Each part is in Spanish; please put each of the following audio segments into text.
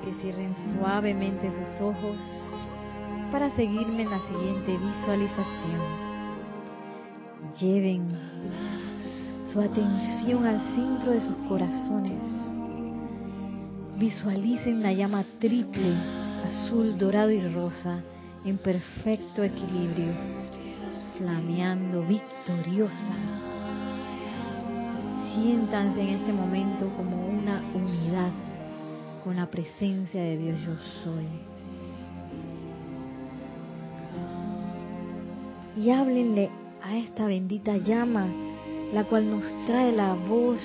que cierren suavemente sus ojos para seguirme en la siguiente visualización. Lleven su atención al centro de sus corazones. Visualicen la llama triple, azul, dorado y rosa, en perfecto equilibrio, flameando victoriosa. Siéntanse en este momento como una unidad con la presencia de Dios yo soy. Y háblenle a esta bendita llama, la cual nos trae la voz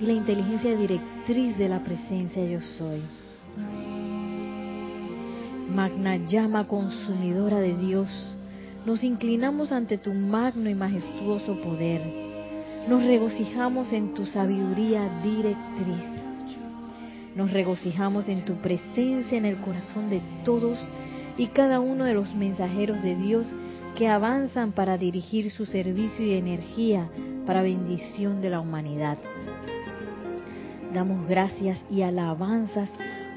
y la inteligencia directriz de la presencia yo soy. Magna llama consumidora de Dios, nos inclinamos ante tu magno y majestuoso poder. Nos regocijamos en tu sabiduría directriz. Nos regocijamos en tu presencia en el corazón de todos y cada uno de los mensajeros de Dios que avanzan para dirigir su servicio y energía para bendición de la humanidad. Damos gracias y alabanzas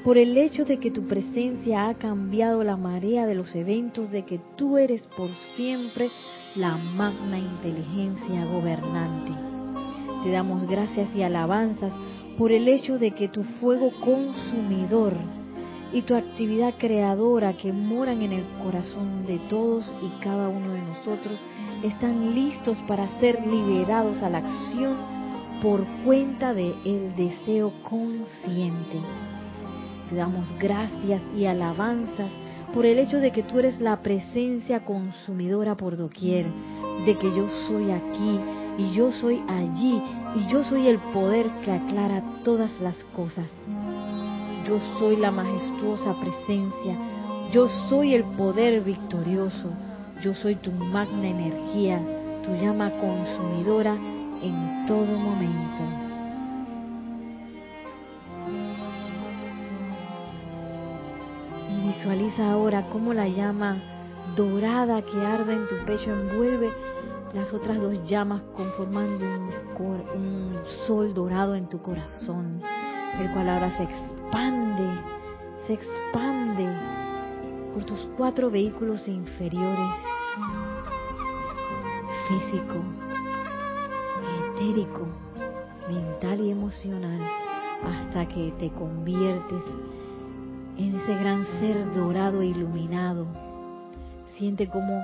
por el hecho de que tu presencia ha cambiado la marea de los eventos, de que tú eres por siempre la magna inteligencia gobernante. Te damos gracias y alabanzas por el hecho de que tu fuego consumidor y tu actividad creadora que moran en el corazón de todos y cada uno de nosotros están listos para ser liberados a la acción por cuenta de el deseo consciente. Te damos gracias y alabanzas por el hecho de que tú eres la presencia consumidora por doquier, de que yo soy aquí y yo soy allí y yo soy el poder que aclara todas las cosas. Yo soy la majestuosa presencia, yo soy el poder victorioso, yo soy tu magna energía, tu llama consumidora en todo momento. Y visualiza ahora cómo la llama dorada que arde en tu pecho envuelve las otras dos llamas conformando un, sol dorado en tu corazón, el cual ahora se expande, se expande por tus cuatro vehículos inferiores, físico, etérico, mental y emocional, hasta que te conviertes en ese gran ser dorado e iluminado. Siente como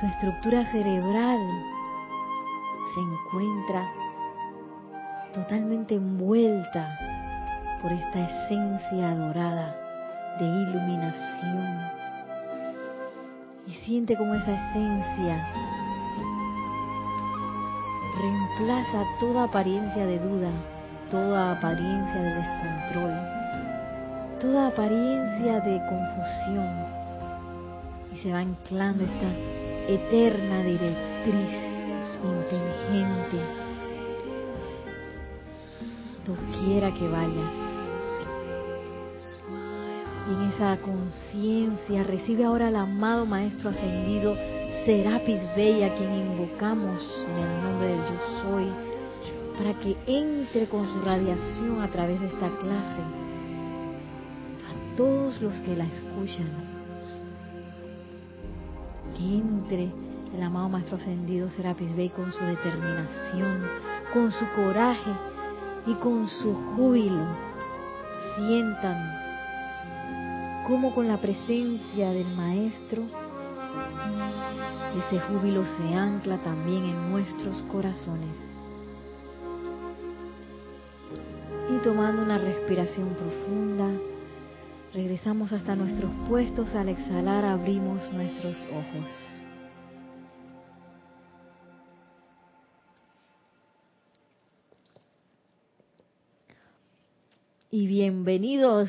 tu estructura cerebral se encuentra totalmente envuelta por esta esencia dorada de iluminación. Y siente como esa esencia reemplaza toda apariencia de duda, toda apariencia de descontrol, toda apariencia de confusión. Y se va anclando esta eterna directriz inteligente, quiera que vayas. Y en esa conciencia recibe ahora al amado Maestro Ascendido Serapis Bey, a quien invocamos en el nombre del Yo Soy, para que entre con su radiación a través de esta clase a todos los que la escuchan. Que entre el amado Maestro Ascendido Serapis Bey con su determinación, con su coraje y con su júbilo. Sientan cómo con la presencia del Maestro ese júbilo se ancla también en nuestros corazones. Y tomando una respiración profunda, regresamos hasta nuestros puestos. Al exhalar abrimos nuestros ojos. Y bienvenidos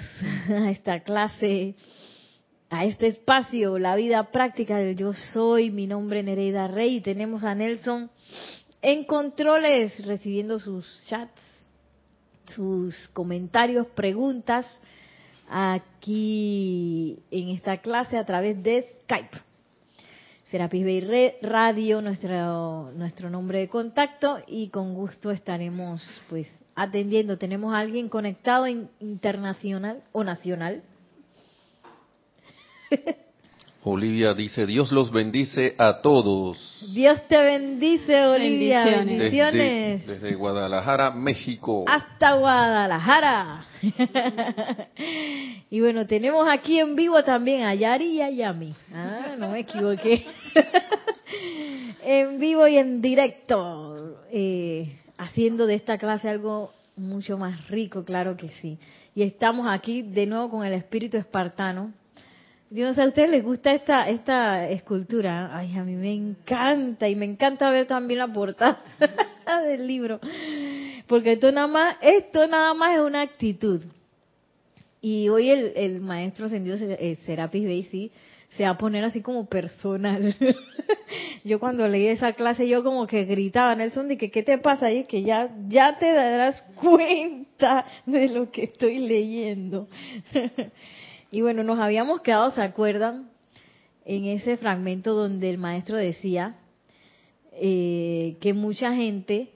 a esta clase a este espacio, la vida práctica del yo soy, mi nombre es Nereida Rey y tenemos a Nelson en controles recibiendo sus chats, sus comentarios, preguntas aquí en esta clase a través de Skype. Serapis Bay Radio, nuestro, nuestro nombre de contacto y con gusto estaremos pues atendiendo. Tenemos a alguien conectado internacional o nacional. Olivia dice, Dios los bendice a todos. Dios te bendice, Olivia. Bendiciones. Desde, Guadalajara, México. Hasta Guadalajara. y bueno, tenemos aquí en vivo también a Yari y a Yami. Ah, no me equivoqué. en vivo y en directo. Eh, haciendo de esta clase algo mucho más rico, claro que sí. Y estamos aquí de nuevo con el espíritu espartano yo no sé, ¿a ustedes les gusta esta, esta escultura? Ay, a mí me encanta y me encanta ver también la portada del libro. Porque esto nada más, esto nada más es una actitud. Y hoy el, el maestro ascendido eh, Serapis Bey se va a poner así como personal. yo cuando leí esa clase yo como que gritaba, Nelson, de que qué te pasa y es que ya, ya te darás cuenta de lo que estoy leyendo. Y bueno, nos habíamos quedado, ¿se acuerdan? En ese fragmento donde el maestro decía eh, que mucha gente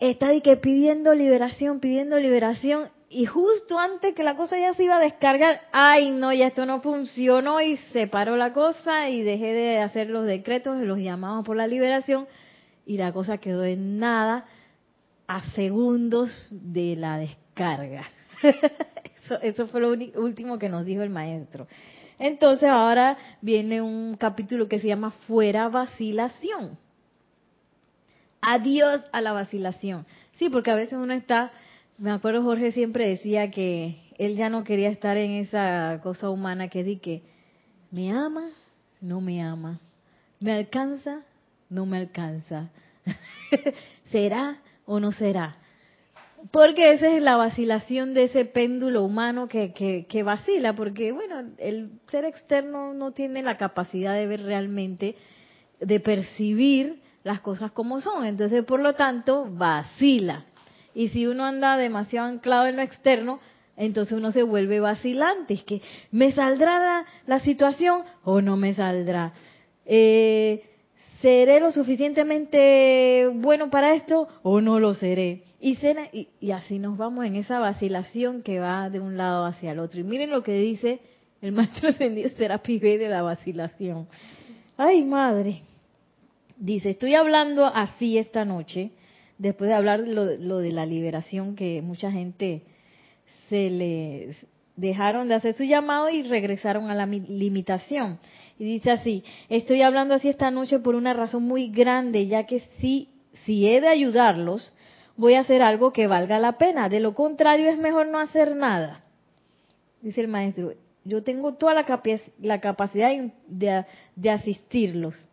está de que pidiendo liberación, pidiendo liberación, y justo antes que la cosa ya se iba a descargar, ay no, ya esto no funcionó y se paró la cosa y dejé de hacer los decretos, los llamados por la liberación, y la cosa quedó en nada a segundos de la descarga. Eso, fue lo último que nos dijo el maestro. Entonces ahora viene un capítulo que se llama Fuera vacilación. Adiós a la vacilación. Sí, porque a veces uno está, me acuerdo Jorge siempre decía que él ya no quería estar en esa cosa humana que di que me ama, no me ama, me alcanza, no me alcanza, será o no será. Porque esa es la vacilación de ese péndulo humano que, que, vacila, porque bueno, el ser externo no tiene la capacidad de ver realmente, de percibir las cosas como son, entonces por lo tanto vacila. Y si uno anda demasiado anclado en lo externo, entonces uno se vuelve vacilante, es que me saldrá la, la situación o no me saldrá. Eh, ¿Seré lo suficientemente bueno para esto o no lo seré? Y, y, así nos vamos en esa vacilación que va de un lado hacia el otro. Y miren lo que dice el maestro ascendido Serapis B de la vacilación. Ay, madre. Dice, estoy hablando así esta noche, después de hablar lo, lo de la liberación que mucha gente se le dejaron de hacer su llamado y regresaron a la limitación. Y dice así, estoy hablando así esta noche por una razón muy grande, ya que si, si he de ayudarlos, voy a hacer algo que valga la pena. De lo contrario, es mejor no hacer nada. Dice el maestro, yo tengo toda la, la capacidad de, de asistirlos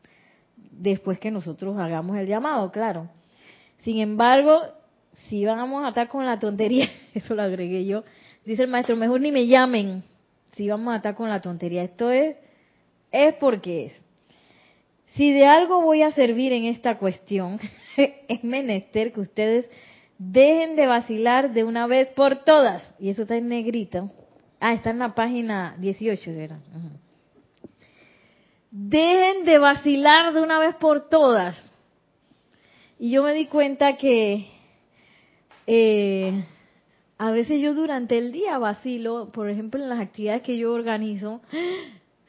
después que nosotros hagamos el llamado, claro. Sin embargo, si vamos a estar con la tontería, eso lo agregué yo, dice el maestro, mejor ni me llamen si vamos a estar con la tontería. Esto es es porque es. Si de algo voy a servir en esta cuestión, es menester que ustedes dejen de vacilar de una vez por todas. Y eso está en negrito. Ah, está en la página 18, ¿verdad? Dejen de vacilar de una vez por todas. Y yo me di cuenta que eh, a veces yo durante el día vacilo, por ejemplo en las actividades que yo organizo,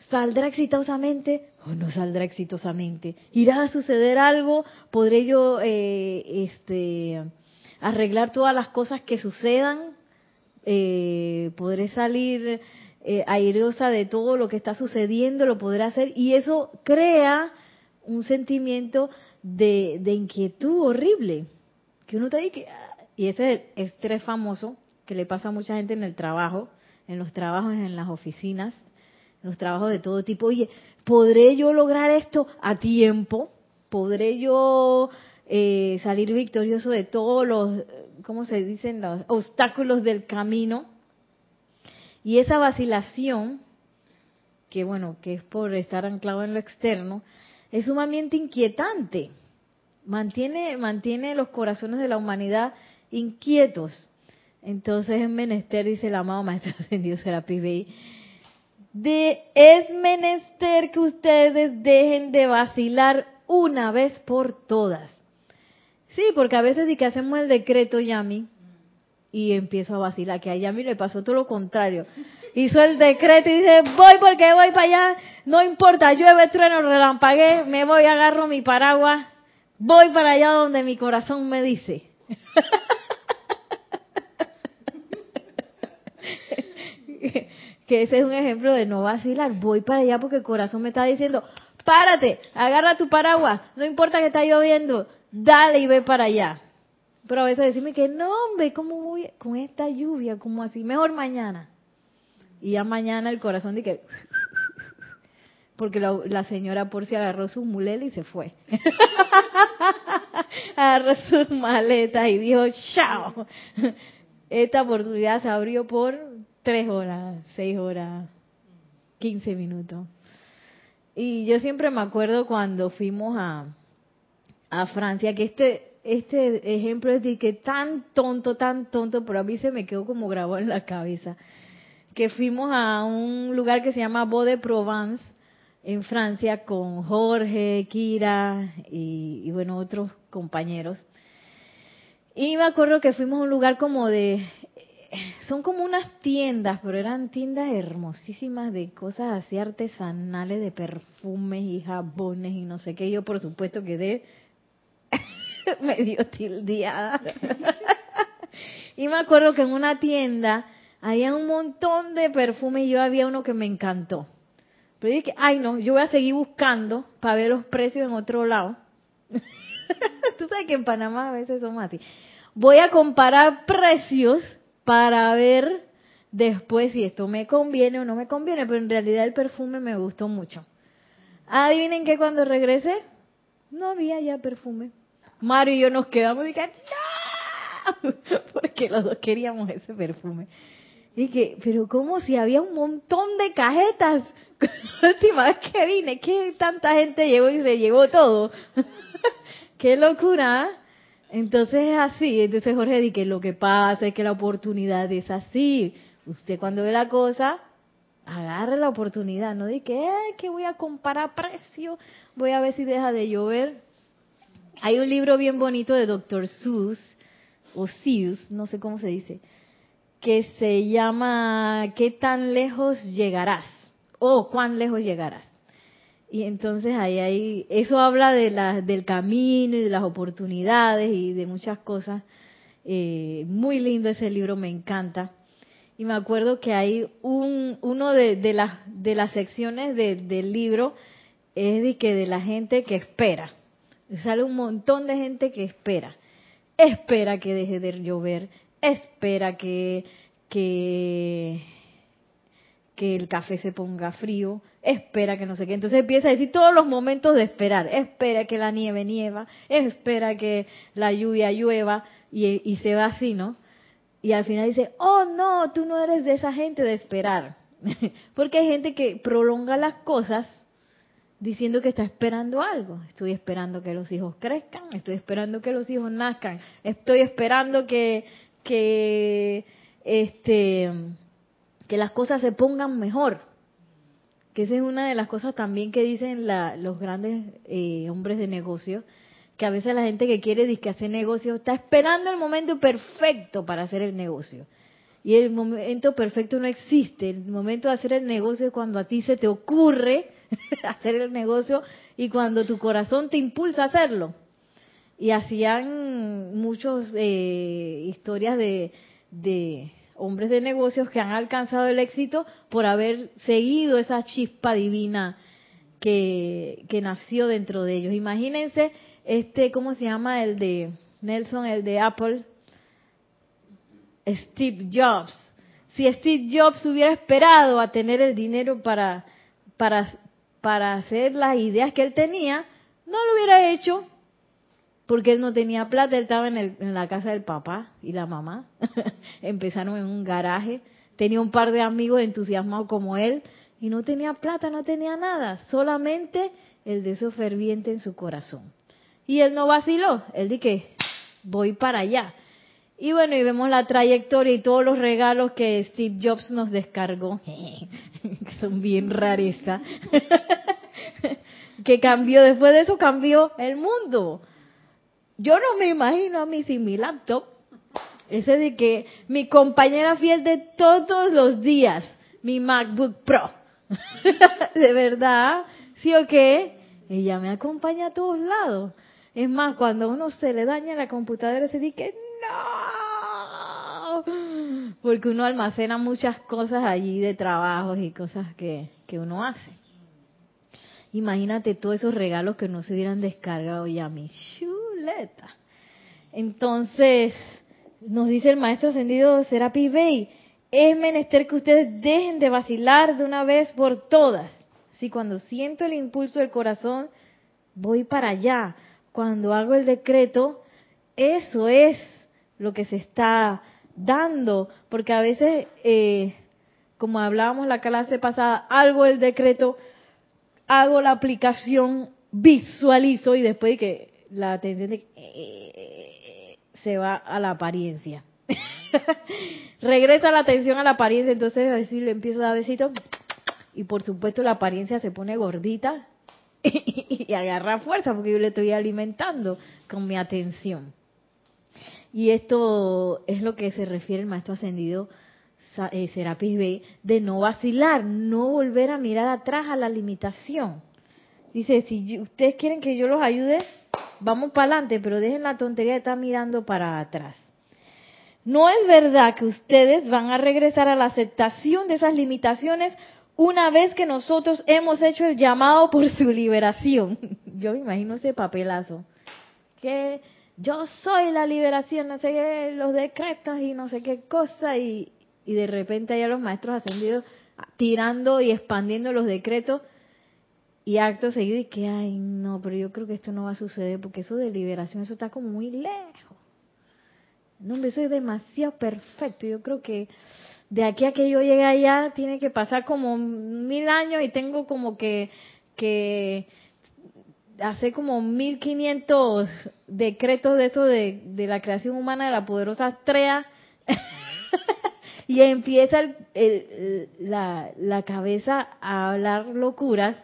¿Saldrá exitosamente o no saldrá exitosamente? ¿Irá a suceder algo? ¿Podré yo eh, este, arreglar todas las cosas que sucedan? Eh, ¿Podré salir eh, de todo lo que está sucediendo? ¿Lo podré hacer? Y eso crea un sentimiento de, inquietud horrible. Que uno está que... Ah, y ese es el estrés famoso que le pasa a mucha gente en el trabajo, en los trabajos, en las oficinas los trabajos de todo tipo. Oye, ¿podré yo lograr esto a tiempo? ¿Podré yo eh, salir victorioso de todos los, ¿cómo se dicen? Los obstáculos del camino. Y esa vacilación, que bueno, que es por estar anclado en lo externo, es sumamente inquietante. Mantiene, mantiene los corazones de la humanidad inquietos. Entonces es menester, dice el amado Maestro Ascendido Serapis Bey, de es menester que ustedes dejen de vacilar una vez por todas. Sí, porque a veces di que hacemos el decreto Yami y empiezo a vacilar, que a Yami le pasó todo lo contrario. Hizo el decreto y dice, voy porque voy para allá, no importa, llueve, trueno, relampagué, me voy, agarro mi paraguas, voy para allá donde mi corazón me dice. que ese es un ejemplo de no vacilar. Voy para allá porque el corazón me está diciendo, párate, agarra tu paraguas, no importa que está lloviendo, dale y ve para allá. Pero a veces decirme que no, hombre, ¿cómo voy con esta lluvia? como así? Mejor mañana. Y ya mañana el corazón de que... Porque la, la señora Porcia agarró su muleta y se fue. agarró sus maletas y dijo, chao. Esta oportunidad se abrió por tres horas, seis horas, quince minutos. Y yo siempre me acuerdo cuando fuimos a, a Francia, que este, este ejemplo es de que tan tonto, tan tonto, pero a mí se me quedó como grabado en la cabeza, que fuimos a un lugar que se llama Beau de Provence, en Francia, con Jorge, Kira y, y bueno, otros compañeros. Y me acuerdo que fuimos a un lugar como de son como unas tiendas, pero eran tiendas hermosísimas de cosas así artesanales, de perfumes y jabones y no sé qué. Yo, por supuesto, quedé medio tildeada. y me acuerdo que en una tienda había un montón de perfumes y yo había uno que me encantó. Pero dije, ay no, yo voy a seguir buscando para ver los precios en otro lado. Tú sabes que en Panamá a veces son así. Voy a comparar precios para ver después si esto me conviene o no me conviene, pero en realidad el perfume me gustó mucho. Adivinen que cuando regresé, no había ya perfume. Mario y yo nos quedamos y que, ¡no! Porque los dos queríamos ese perfume. Y que, pero como si había un montón de cajetas. La última vez que vine, que tanta gente llegó y se llevó todo. Qué locura. ¿ah? Entonces es así. Entonces Jorge dice que lo que pasa es que la oportunidad es así. Usted cuando ve la cosa, agarre la oportunidad. No dice que, que voy a comparar precios, voy a ver si deja de llover. Hay un libro bien bonito de Dr. Seuss, o Seuss, no sé cómo se dice, que se llama ¿Qué tan lejos llegarás? o ¿Cuán lejos llegarás? Y entonces ahí hay, eso habla de la, del camino y de las oportunidades y de muchas cosas. Eh, muy lindo ese libro, me encanta. Y me acuerdo que hay un, uno de, de, las, de las secciones del libro es de que de la gente que espera. Sale un montón de gente que espera. Espera que deje de llover, espera que, que que el café se ponga frío, espera que no sé qué. Entonces empieza a decir todos los momentos de esperar. Espera que la nieve nieva, espera que la lluvia llueva y, se va así, ¿no? Y al final dice, oh no, tú no eres de esa gente de esperar. Porque hay gente que prolonga las cosas diciendo que está esperando algo. Estoy esperando que los hijos crezcan, estoy esperando que los hijos nazcan, estoy esperando que, que este que las cosas se pongan mejor. Que esa es una de las cosas también que dicen los grandes eh, hombres de negocio, que a veces la gente que quiere que hacer negocio está esperando el momento perfecto para hacer el negocio. Y el momento perfecto no existe. El momento de hacer el negocio es cuando a ti se te ocurre hacer el negocio y cuando tu corazón te impulsa a hacerlo. Y hacían muchas eh, historias de, de hombres de negocios que han alcanzado el éxito por haber seguido esa chispa divina que, nació dentro de ellos. Imagínense este, ¿cómo se llama? El de Nelson, el de Apple, Steve Jobs. Si Steve Jobs hubiera esperado a tener el dinero para, para, para hacer las ideas que él tenía, no lo hubiera hecho porque él no tenía plata, él estaba en, el, en la casa del papá y la mamá. Empezaron en un garaje, tenía un par de amigos entusiasmados como él y no tenía plata, no tenía nada, solamente el deseo ferviente en su corazón. Y él no vaciló, él dijo que voy para allá. Y bueno, y vemos la trayectoria y todos los regalos que Steve Jobs nos descargó. son bien rareza, que cambió, después de eso cambió el mundo. Yo no me imagino a mí sin mi laptop, ese de que mi compañera fiel de todos los días, mi MacBook Pro, de verdad, ¿sí o qué? Ella me acompaña a todos lados. Es más, cuando uno se le daña la computadora, se dice que no, porque uno almacena muchas cosas allí de trabajos y cosas que, que uno hace. Imagínate todos esos regalos que no se hubieran descargado ya, mi Entonces, nos dice el maestro ascendido Serapis Bey, es menester que ustedes dejen de vacilar de una vez por todas. Si cuando siento el impulso del corazón, voy para allá. Cuando hago el decreto, eso es lo que se está dando, porque a veces, eh, como hablábamos la clase pasada, hago el decreto, hago la aplicación, visualizo y después que la atención eh, se va a la apariencia. Regresa la atención a la apariencia, entonces así le empiezo a dar besitos y por supuesto la apariencia se pone gordita y agarra fuerza porque yo le estoy alimentando con mi atención. Y esto es lo que se refiere el maestro ascendido eh, Serapis B, de no vacilar, no volver a mirar atrás a la limitación. Dice, si ustedes quieren que yo los ayude, vamos para adelante, pero dejen la tontería de estar mirando para atrás. No es verdad que ustedes van a regresar a la aceptación de esas limitaciones una vez que nosotros hemos hecho el llamado por su liberación. Yo me imagino ese papelazo. Que yo soy la liberación, no sé qué, los decretos y no sé qué cosa, y, y de repente hay los maestros ascendidos tirando y expandiendo los decretos, y acto seguido, y que, ay, no, pero yo creo que esto no va a suceder, porque eso de liberación, eso está como muy lejos. No, eso es demasiado perfecto. Yo creo que de aquí a que yo llegue allá tiene que pasar como mil años y tengo como que, que hace como 1500 decretos de eso de, la creación humana de la poderosa estrella y empieza la, la cabeza a hablar locuras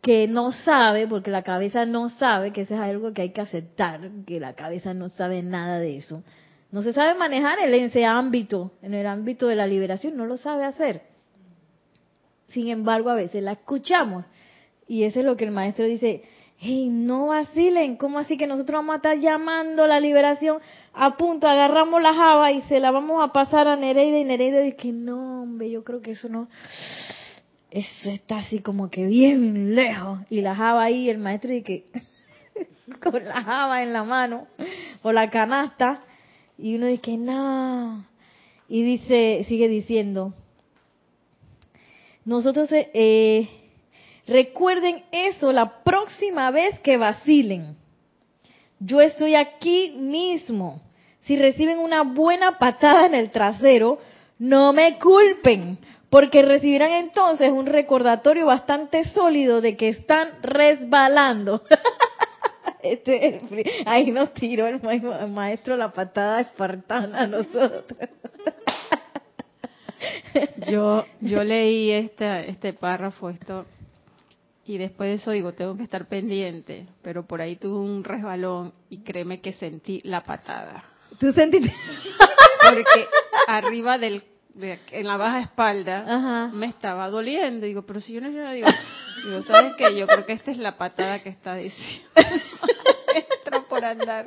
que no sabe, porque la cabeza no sabe, que eso es algo que hay que aceptar, que la cabeza no sabe nada de eso. No se sabe manejar en ese ámbito, en el ámbito de la liberación, no lo sabe hacer. Sin embargo, a veces la escuchamos y eso es lo que el maestro dice, hey, no vacilen, ¿cómo así que nosotros vamos a estar llamando la liberación a punto, agarramos la java y se la vamos a pasar a Nereida y Nereida dice que no, hombre, yo creo que eso no, eso está así como que bien lejos. Y la java ahí, el maestro dice que con la java en la mano o la canasta y uno dice no. Y dice, sigue diciendo, nosotros eh Recuerden eso la próxima vez que vacilen. Yo estoy aquí mismo. Si reciben una buena patada en el trasero, no me culpen, porque recibirán entonces un recordatorio bastante sólido de que están resbalando. Este, ahí nos tiró el maestro la patada espartana a nosotros. Yo, yo leí este, este párrafo, esto y después de eso digo, tengo que estar pendiente, pero por ahí tuve un resbalón y créeme que sentí la patada. ¿Tú sentiste? Porque arriba del, en la baja espalda, me estaba doliendo. Digo, pero si yo no digo, digo, ¿sabes qué? Yo creo que esta es la patada que está diciendo. por andar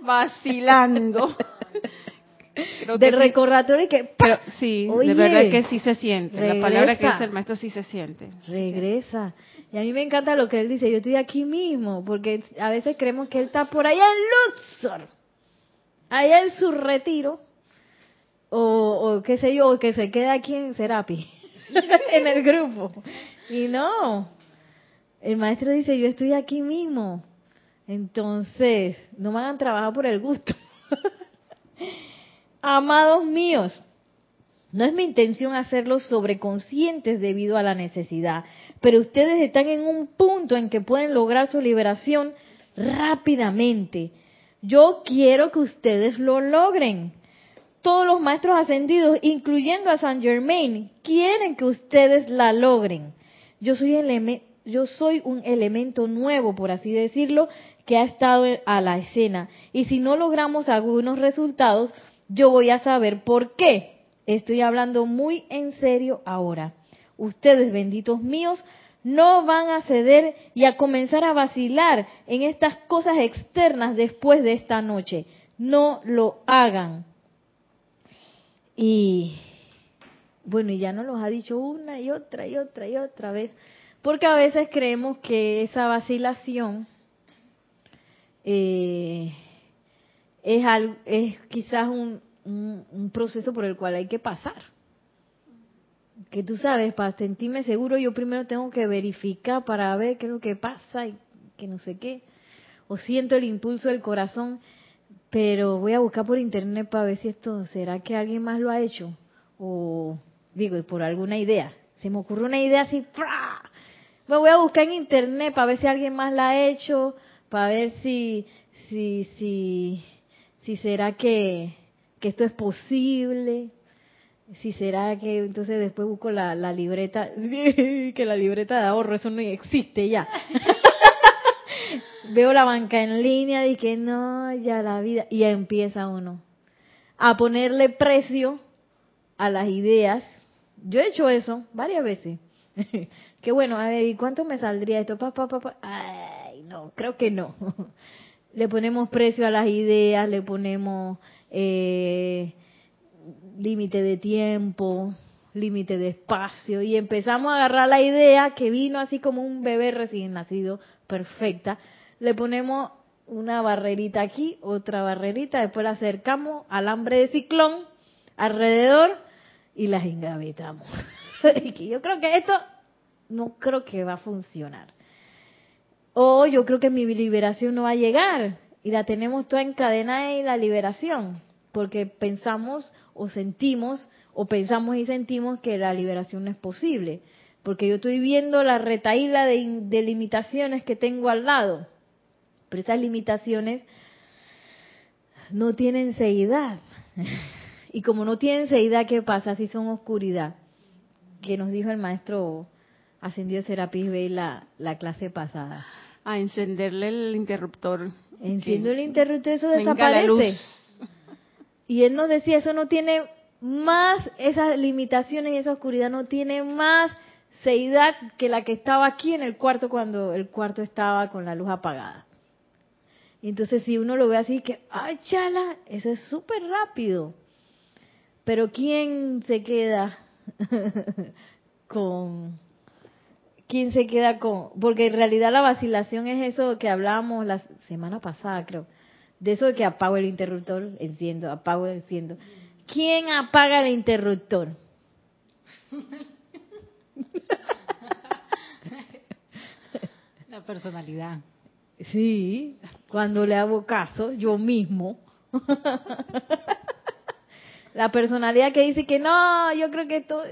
vacilando. De recordatorio y que pero sí de verdad que sí se siente. La palabra que dice el maestro sí se siente. Regresa. Y a mí me encanta lo que él dice. Yo estoy aquí mismo porque a veces creemos que él está por allá en Luxor allá en su retiro o, o qué sé yo que se queda aquí en Serapi en el grupo y no el maestro dice yo estoy aquí mismo entonces no me hagan trabajar por el gusto Amados míos, no es mi intención hacerlos sobreconscientes debido a la necesidad, pero ustedes están en un punto en que pueden lograr su liberación rápidamente. Yo quiero que ustedes lo logren. Todos los maestros ascendidos, incluyendo a San Germain, quieren que ustedes la logren. Yo soy, yo soy un elemento nuevo, por así decirlo, que ha estado a la escena. Y si no logramos algunos resultados, yo voy a saber por qué. Estoy hablando muy en serio ahora. Ustedes, benditos míos, no van a ceder y a comenzar a vacilar en estas cosas externas después de esta noche. No lo hagan. Y bueno, y ya nos los ha dicho una y otra y otra y otra vez, porque a veces creemos que esa vacilación eh, es, es quizás un, un, proceso por el cual hay que pasar. Que tú sabes, para sentirme seguro, yo primero tengo que verificar para ver qué es lo que pasa y que no sé qué. O siento el impulso del corazón, pero voy a buscar por internet para ver si esto será que alguien más lo ha hecho. O digo, por alguna idea. Se me ocurrió una idea así, me voy a buscar en internet para ver si alguien más la ha hecho, para ver si, si, si, si será que, que esto es posible, si será que entonces después busco la, la libreta, que la libreta de ahorro, eso no existe ya. Veo la banca en línea que no, ya la vida, y empieza uno a ponerle precio a las ideas. Yo he hecho eso varias veces. que bueno, a ver, ¿y cuánto me saldría esto? Pa, pa, pa, Ay, no, creo que no. le ponemos precio a las ideas, le ponemos eh, límite de tiempo, límite de espacio, y empezamos a agarrar la idea que vino así como un bebé recién nacido, perfecta, le ponemos una barrerita aquí, otra barrerita, después la acercamos al hambre de ciclón alrededor y las engavetamos. yo creo que esto no creo que va a funcionar. O yo creo que mi liberación no va a llegar y la tenemos toda encadenada y la liberación, porque pensamos o sentimos o pensamos y sentimos que la liberación no es posible, porque yo estoy viendo la retaíla de limitaciones que tengo al lado, pero esas limitaciones no tienen seidad. Y como no tienen seidad, ¿qué pasa si son oscuridad? Que nos dijo el maestro ascendido Serapis Bey la, la clase pasada a encenderle el interruptor. Enciendo el interruptor, eso desaparece. Y él nos decía, eso no tiene más, esas limitaciones y esa oscuridad no tiene más seidad que la que estaba aquí en el cuarto cuando el cuarto estaba con la luz apagada. Entonces si uno lo ve así, que, ay, chala, eso es súper rápido. Pero ¿quién se queda con quién se queda con, porque en realidad la vacilación es eso que hablábamos la semana pasada, creo, de eso de que apago el interruptor, enciendo, apago, enciendo. ¿Quién apaga el interruptor? La personalidad. Sí, cuando le hago caso, yo mismo. La personalidad que dice que no, yo creo que esto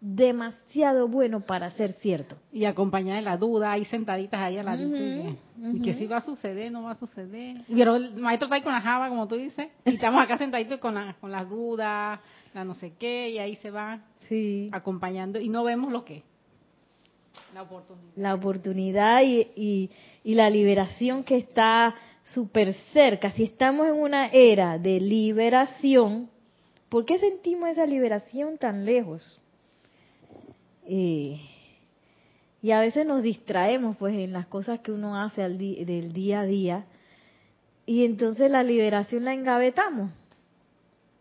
demasiado bueno para ser cierto. Y acompañada de la duda, ahí sentaditas ahí a la y, que si va a suceder, no va a suceder. Pero el maestro está ahí con la java, como tú dices, y estamos acá sentaditos con, la, con las dudas, la no sé qué, y ahí se va sí. acompañando y no vemos lo que La oportunidad. Y, y, la liberación que está súper cerca. Si estamos en una era de liberación, ¿por qué sentimos esa liberación tan lejos? y a veces nos distraemos pues en las cosas que uno hace al del día a día y entonces la liberación la engavetamos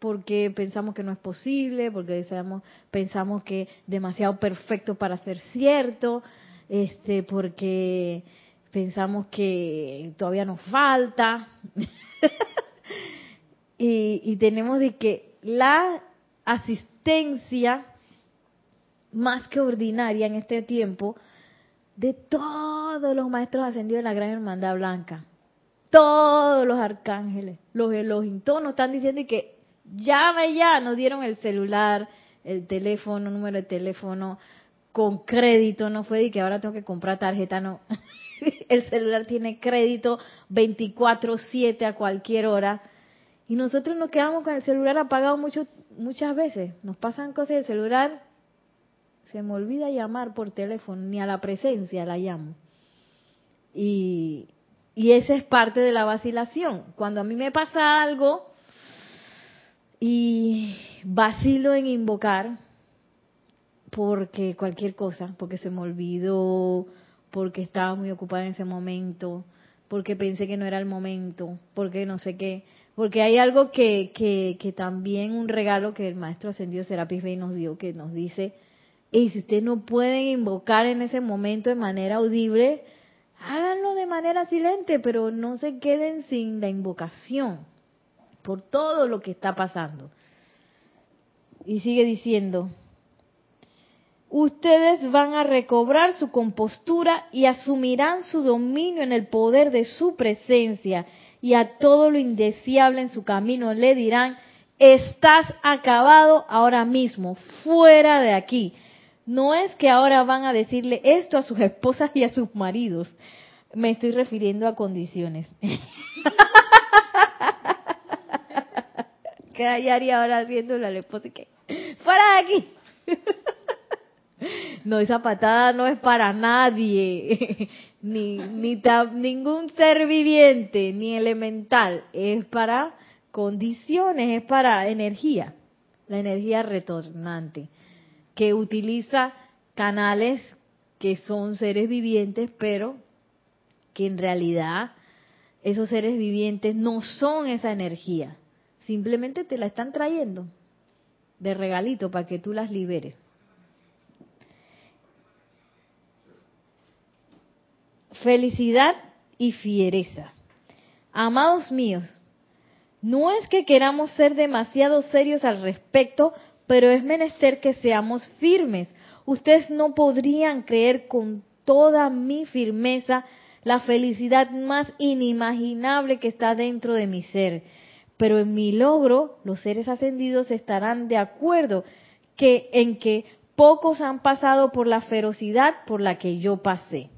porque pensamos que no es posible, porque pensamos, pensamos que demasiado perfecto para ser cierto, este, porque pensamos que todavía nos falta. y, y tenemos de que la asistencia más que ordinaria en este tiempo de todos los maestros ascendidos de la Gran Hermandad Blanca. Todos los arcángeles, los Elohim, todos nos están diciendo que llame ya, nos dieron el celular, el teléfono, número de teléfono con crédito, no fue de que ahora tengo que comprar tarjeta, no. el celular tiene crédito 24/7 a cualquier hora Y nosotros nos quedamos con el celular apagado mucho, muchas veces. Nos pasan cosas del celular, se me olvida llamar por teléfono, ni a la presencia la llamo. Y, y esa es parte de la vacilación. Cuando a mí me pasa algo y vacilo en invocar, porque cualquier cosa, porque se me olvidó, porque estaba muy ocupada en ese momento, porque pensé que no era el momento, porque no sé qué. Porque hay algo que, que, que también un regalo que el maestro ascendido Serapis Bey nos dio, que nos dice, y si ustedes no pueden invocar en ese momento de manera audible, háganlo de manera silente, pero no se queden sin la invocación por todo lo que está pasando. Y sigue diciendo, ustedes van a recobrar su compostura y asumirán su dominio en el poder de su presencia y a todo lo indeseable en su camino le dirán, estás acabado ahora mismo, fuera de aquí. No es que ahora van a decirle esto a sus esposas y a sus maridos. Me estoy refiriendo a condiciones. ¿Qué haría ahora haciéndole al esposo? ¿Qué? ¡Fuera de aquí! No, esa patada no es para nadie, ni, ni ningún ser viviente, ni elemental. Es para condiciones, es para energía, la energía retornante que utiliza canales que son seres vivientes, pero que en realidad esos seres vivientes no son esa energía, simplemente te la están trayendo de regalito para que tú las liberes. Felicidad y fiereza. Amados míos, no es que queramos ser demasiado serios al respecto pero es menester que seamos firmes. Ustedes no podrían creer con toda mi firmeza la felicidad más inimaginable que está dentro de mi ser. Pero en mi logro, los seres ascendidos estarán de acuerdo que en que pocos han pasado por la ferocidad por la que yo pasé.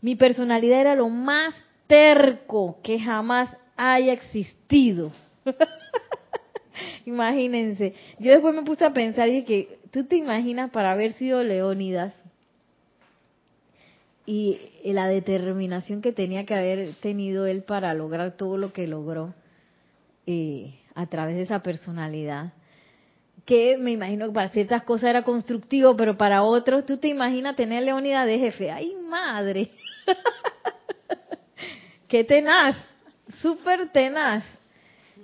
Mi personalidad era lo más terco que jamás haya existido. Imagínense. Yo después me puse a pensar y que tú te imaginas para haber sido Leónidas y la determinación que tenía que haber tenido él para lograr todo lo que logró eh, a través de esa personalidad. Que me imagino que para ciertas cosas era constructivo, pero para otros, tú te imaginas tener Leónidas de jefe. ¡Ay, madre! ¡Qué tenaz! Súper tenaz.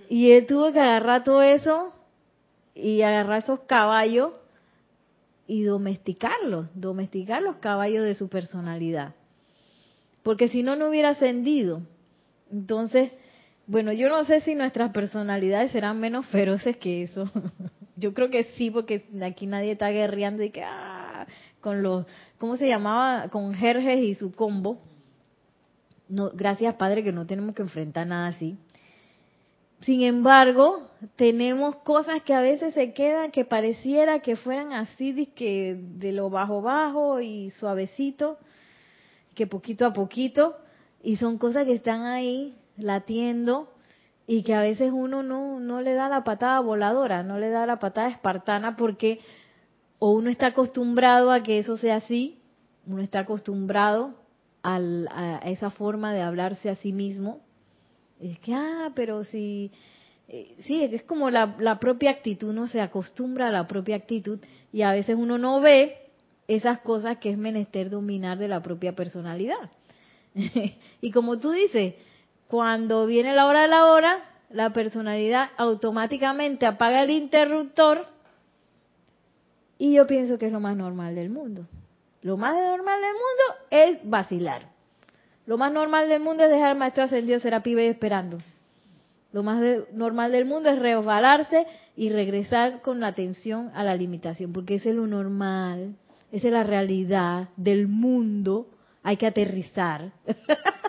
Y él tuvo que agarrar todo eso y agarrar esos caballos y domesticarlos, domesticar los caballos de su personalidad. Porque si no, no hubiera ascendido. Entonces, bueno, yo no sé si nuestras personalidades serán menos feroces que eso. yo creo que sí, porque aquí nadie está guerreando y que, ah, con los, ¿cómo se llamaba? Con Jerjes y su combo. No, gracias, Padre, que no tenemos que enfrentar nada así. Sin embargo, tenemos cosas que a veces se quedan que pareciera que fueran así que de lo bajo bajo y suavecito, que poquito a poquito, y son cosas que están ahí latiendo y que a veces uno no, no le da la patada voladora, no le da la patada espartana porque o uno está acostumbrado a que eso sea así, uno está acostumbrado a esa forma de hablarse a sí mismo, es que, ah, pero si... Eh, sí, es como la, la propia actitud, uno se acostumbra a la propia actitud y a veces uno no ve esas cosas que es menester dominar de la propia personalidad. y como tú dices, cuando viene la hora de la hora, la personalidad automáticamente apaga el interruptor y yo pienso que es lo más normal del mundo. Lo más normal del mundo es vacilar. Lo más normal del mundo es dejar al maestro ascendido pibe esperando. Lo más normal del mundo es resbalarse y regresar con la atención a la limitación, porque ese es lo normal, esa es la realidad del mundo, hay que aterrizar.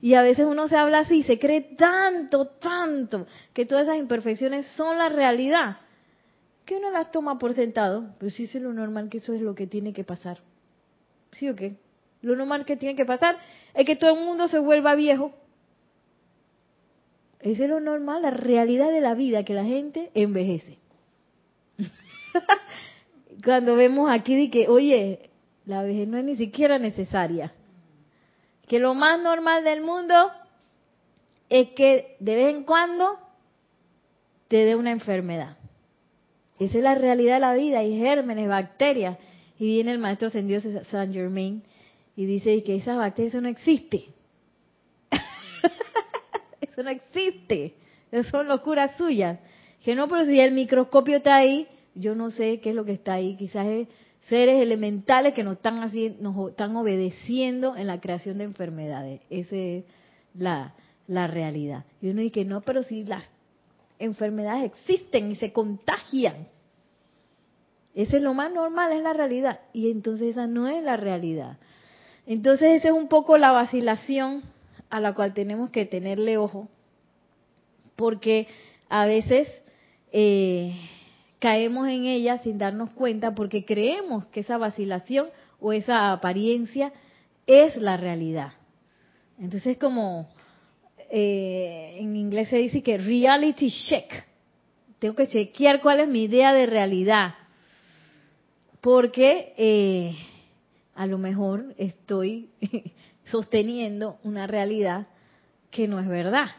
y a veces uno se habla así, se cree tanto, tanto, que todas esas imperfecciones son la realidad, que uno las toma por sentado, pero sí es lo normal que eso es lo que tiene que pasar. ¿Sí o qué? Lo normal que tiene que pasar es que todo el mundo se vuelva viejo. Eso es lo normal, la realidad de la vida, que la gente envejece. Cuando vemos aquí que, oye, la vejez no es ni siquiera necesaria. Que lo más normal del mundo es que de vez en cuando te dé una enfermedad. Esa es la realidad de la vida, hay gérmenes, bacterias. Y viene el maestro ascendido San Germain y dice que esas bacterias, eso no existe. eso no existe. Eso son locuras suyas. Que no, pero si el microscopio está ahí, yo no sé qué es lo que está ahí. Quizás es seres elementales que nos están, haciendo, nos están obedeciendo en la creación de enfermedades. Esa es la, realidad. Y uno dice, no, pero si las enfermedades existen y se contagian. Ese es lo más normal, es la realidad. Y entonces esa no es la realidad. Entonces esa es un poco la vacilación a la cual tenemos que tenerle ojo. Porque a veces eh, caemos en ella sin darnos cuenta porque creemos que esa vacilación o esa apariencia es la realidad. Entonces es como, eh, en inglés se dice que reality check. Tengo que chequear cuál es mi idea de realidad. Porque eh, a lo mejor estoy sosteniendo una realidad que no es verdad.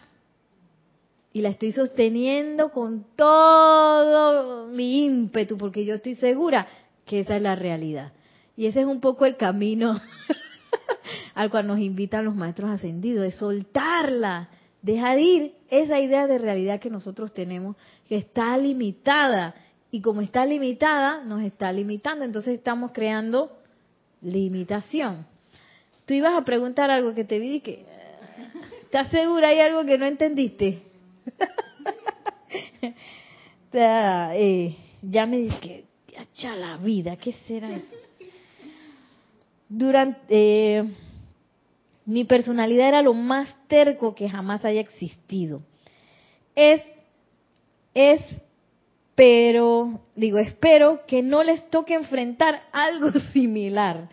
Y la estoy sosteniendo con todo mi ímpetu, porque yo estoy segura que esa es la realidad. Y ese es un poco el camino al cual nos invitan los maestros ascendidos, de soltarla, dejar ir esa idea de realidad que nosotros tenemos, que está limitada. Y como está limitada, nos está limitando. Entonces estamos creando limitación. Tú ibas a preguntar algo que te vi que... ¿Estás segura? ¿Hay algo que no entendiste? Eh, ya me dije, ya la vida, ¿qué será eso? Durante... Eh, mi personalidad era lo más terco que jamás haya existido. Es, es, pero, digo, espero que no les toque enfrentar algo similar.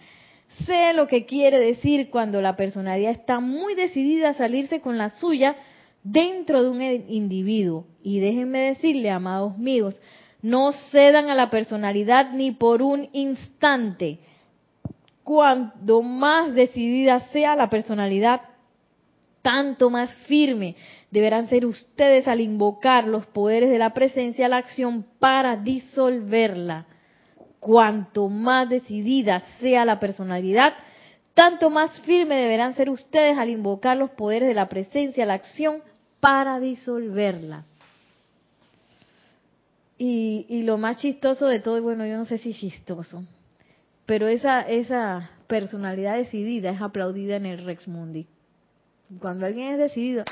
Sé lo que quiere decir cuando la personalidad está muy decidida a salirse con la suya dentro de un individuo. Y déjenme decirle, amados míos, no cedan a la personalidad ni por un instante cuanto más decidida sea la personalidad, tanto más firme deberán ser ustedes al invocar los poderes de la presencia a la acción para disolverla. Cuanto más decidida sea la personalidad, tanto más firme deberán ser ustedes al invocar los poderes de la presencia a la acción para disolverla. Y, lo más chistoso de todo, bueno, yo no sé si chistoso, pero esa, esa personalidad decidida es aplaudida en el Rex Mundi. Cuando alguien es decidido,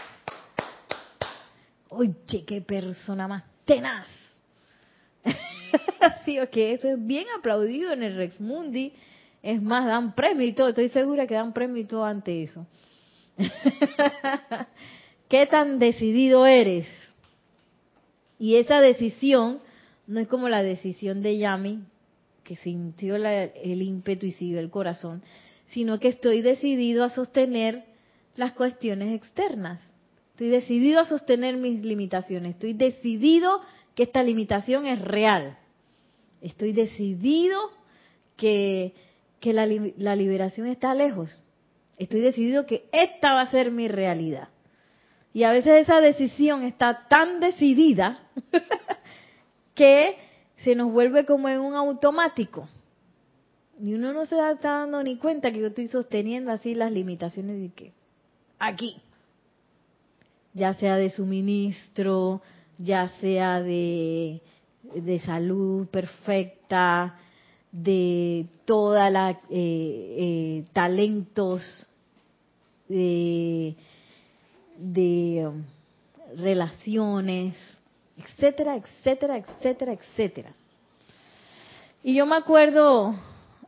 oye, qué persona más tenaz. sí, ok, eso es bien aplaudido en el Rex Mundi. Es más, dan premio y todo. Estoy segura que dan premio y todo ante eso. ¿Qué tan decidido eres? Y esa decisión no es como la decisión de Yami, que sintió el ímpetu y siguió el corazón, sino que estoy decidido a sostener las cuestiones externas. Estoy decidido a sostener mis limitaciones. Estoy decidido que esta limitación es real. Estoy decidido que, que la, la liberación está lejos. Estoy decidido que esta va a ser mi realidad. Y a veces esa decisión está tan decidida que se nos vuelve como en un automático. Y uno no se está dando ni cuenta que yo estoy sosteniendo así las limitaciones de que aquí, ya sea de suministro, ya sea de, de salud perfecta, de toda la eh, eh, talentos, de, de um, relaciones, etcétera, etcétera, etcétera, etcétera. Y yo me acuerdo,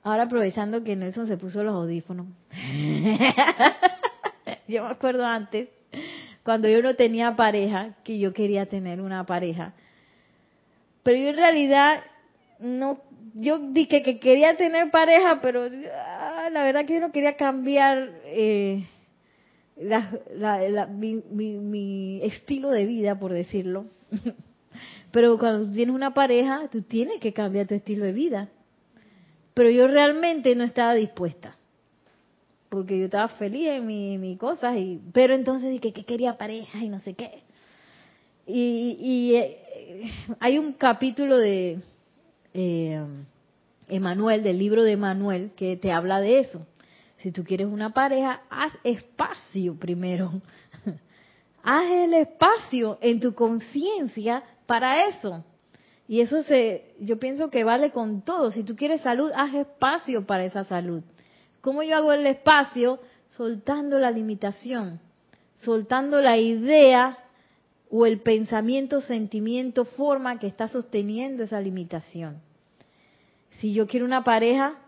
ahora aprovechando que Nelson se puso los audífonos, yo me acuerdo antes, cuando yo no tenía pareja, que yo quería tener una pareja, pero yo en realidad no, yo dije que quería tener pareja, pero ah, la verdad que yo no quería cambiar eh, mi, estilo de vida, por decirlo. Pero cuando tienes una pareja, tú tienes que cambiar tu estilo de vida. Pero yo realmente no estaba dispuesta. Porque yo estaba feliz en mi, mi cosas. Y, pero entonces dije que quería pareja y no sé qué. Y, eh, hay un capítulo de eh, Emanuel, del libro de Emanuel, que te habla de eso. Si tú quieres una pareja, haz espacio primero. haz el espacio en tu conciencia para eso. Y eso se, yo pienso que vale con todo. Si tú quieres salud, haz espacio para esa salud. ¿Cómo yo hago el espacio? Soltando la limitación, soltando la idea o el pensamiento, sentimiento, forma que está sosteniendo esa limitación. Si yo quiero una pareja,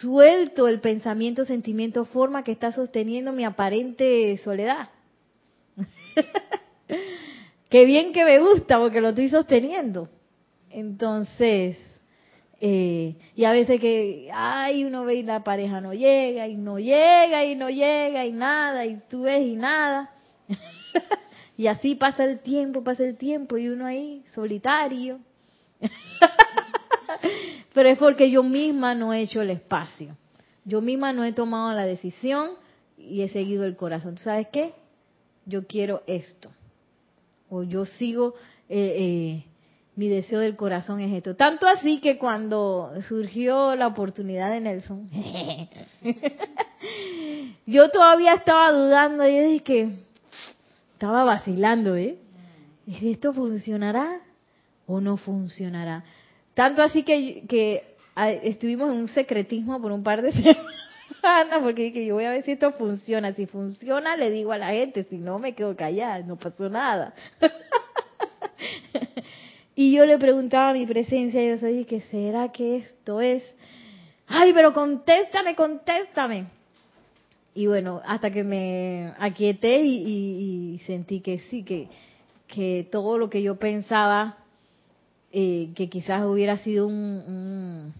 suelto el pensamiento, sentimiento, forma que está sosteniendo mi aparente soledad. Qué bien que me gusta porque lo estoy sosteniendo. Entonces, eh, y a veces que, ay, uno ve y la pareja no llega, y no llega, y no llega, y nada, y tú ves y nada. y así pasa el tiempo, pasa el tiempo, y uno ahí solitario. Pero es porque yo misma no he hecho el espacio. Yo misma no he tomado la decisión y he seguido el corazón. ¿Tú sabes qué? Yo quiero esto. O yo sigo, eh, eh, mi deseo del corazón es esto. Tanto así que cuando surgió la oportunidad de Nelson, yo todavía estaba dudando y dije que estaba vacilando, ¿eh? ¿esto funcionará o no funcionará? Tanto así que, que estuvimos en un secretismo por un par de semanas, porque dije, yo voy a ver si esto funciona. Si funciona, le digo a la gente, si no, me quedo callada, no pasó nada. y yo le preguntaba a mi presencia, y yo soy, ¿qué será que esto es? Ay, pero contéstame, contéstame. Y bueno, hasta que me aquieté y, y sentí que sí, que, que todo lo que yo pensaba eh, que quizás hubiera sido un,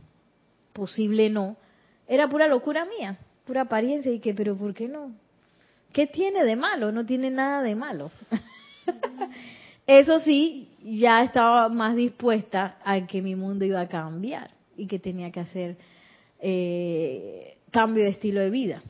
posible no, era pura locura mía, pura apariencia y que, pero ¿por qué no? ¿Qué tiene de malo? No tiene nada de malo. Eso sí, ya estaba más dispuesta a que mi mundo iba a cambiar y que tenía que hacer eh, cambio de estilo de vida.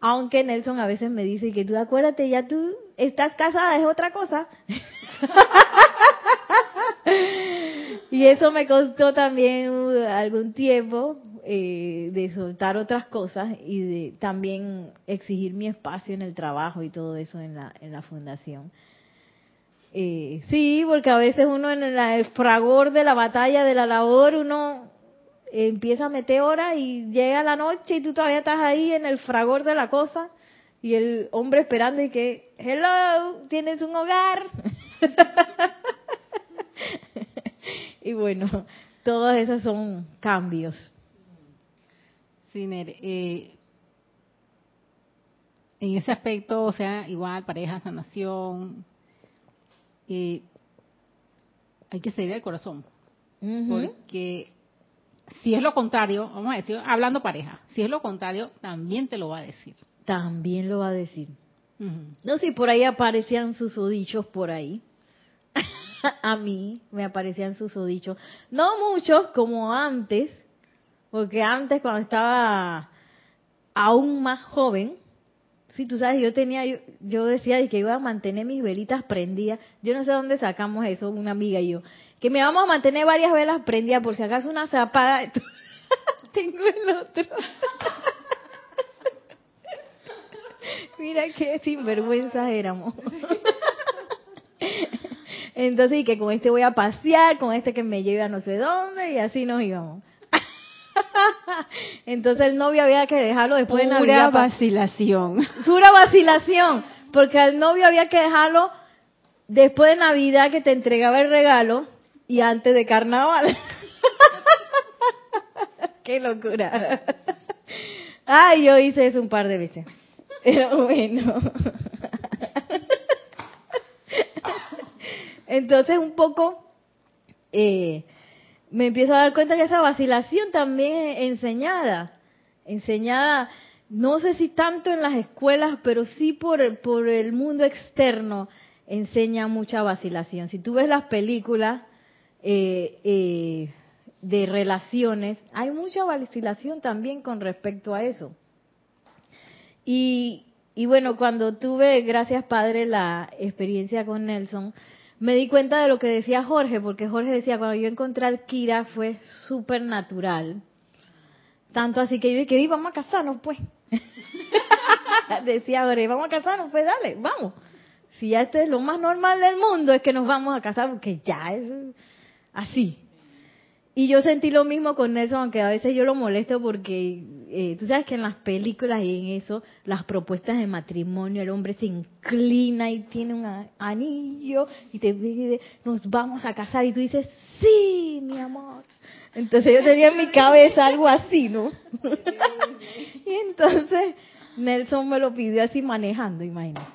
Aunque Nelson a veces me dice que tú acuérdate, ya tú estás casada, es otra cosa. y eso me costó también uh, algún tiempo eh, de soltar otras cosas y de también exigir mi espacio en el trabajo y todo eso en la, en la fundación. Eh, sí, porque a veces uno en el fragor de la batalla, de la labor, uno empieza a meter horas y llega la noche y tú todavía estás ahí en el fragor de la cosa y el hombre esperando y que, hello, tienes un hogar. y bueno, todos esos son cambios. Sí, eh, en ese aspecto, o sea, igual pareja, sanación, eh, hay que seguir el corazón. Porque si es lo contrario, vamos a decir, hablando pareja, si es lo contrario, también te lo va a decir. También lo va a decir. No si por ahí aparecían sus odichos por ahí. a mí me aparecían sus odichos. No muchos como antes, porque antes cuando estaba aún más joven, si tú sabes, yo tenía, yo, decía que iba a mantener mis velitas prendidas. Yo no sé dónde sacamos eso, una amiga y yo. Que me vamos a mantener varias velas prendidas por si acaso una se apaga. Tengo el otro. Mira qué sinvergüenzas éramos. Entonces, y que con este voy a pasear, con este que me lleve a no sé dónde, y así nos íbamos. Entonces el novio había que dejarlo después de Navidad. Pura vacilación. Pura vacilación, porque al novio había que dejarlo después de Navidad que te entregaba el regalo y antes de Carnaval. Qué locura. Ay, yo hice eso un par de veces. Pero bueno. Entonces un poco eh, me empiezo a dar cuenta que esa vacilación también es enseñada, enseñada no sé si tanto en las escuelas, pero sí por, por el mundo externo, enseña mucha vacilación. Si tú ves las películas eh, eh, de relaciones, hay mucha vacilación también con respecto a eso. Y, y bueno, cuando tuve, gracias Padre, la experiencia con Nelson, me di cuenta de lo que decía Jorge, porque Jorge decía, cuando yo encontré al Kira fue súper natural. Tanto así que yo dije, vamos a casarnos pues. decía Jorge, vamos a casarnos pues, dale, vamos. Si ya esto es lo más normal del mundo, es que nos vamos a casar, porque ya es así. Y yo sentí lo mismo con eso, aunque a veces yo lo molesto porque eh, tú sabes que en las películas y en eso, las propuestas de matrimonio, el hombre se inclina y tiene un anillo y te dice, nos vamos a casar y tú dices, sí, mi amor. Entonces yo tenía en mi cabeza algo así, ¿no? y entonces Nelson me lo pidió así manejando, imagínate.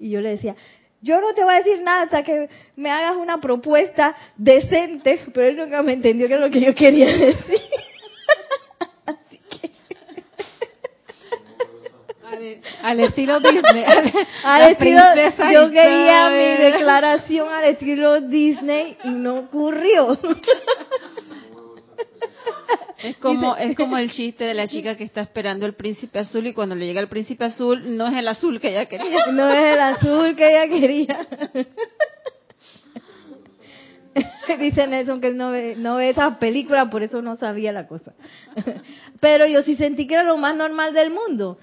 Y yo le decía, yo no te voy a decir nada hasta que me hagas una propuesta decente, pero él nunca me entendió que era lo que yo quería decir. Así que... Al, estilo Disney. Al, estilo, yo quería mi declaración al estilo Disney y no ocurrió. Es como, es como el chiste de la chica que está esperando el príncipe azul y cuando le llega el príncipe azul no es el azul que ella quería. No es el azul que ella quería. Dice Nelson que no ve, no ve esa película, por eso no sabía la cosa. Pero yo sí sentí que era lo más normal del mundo.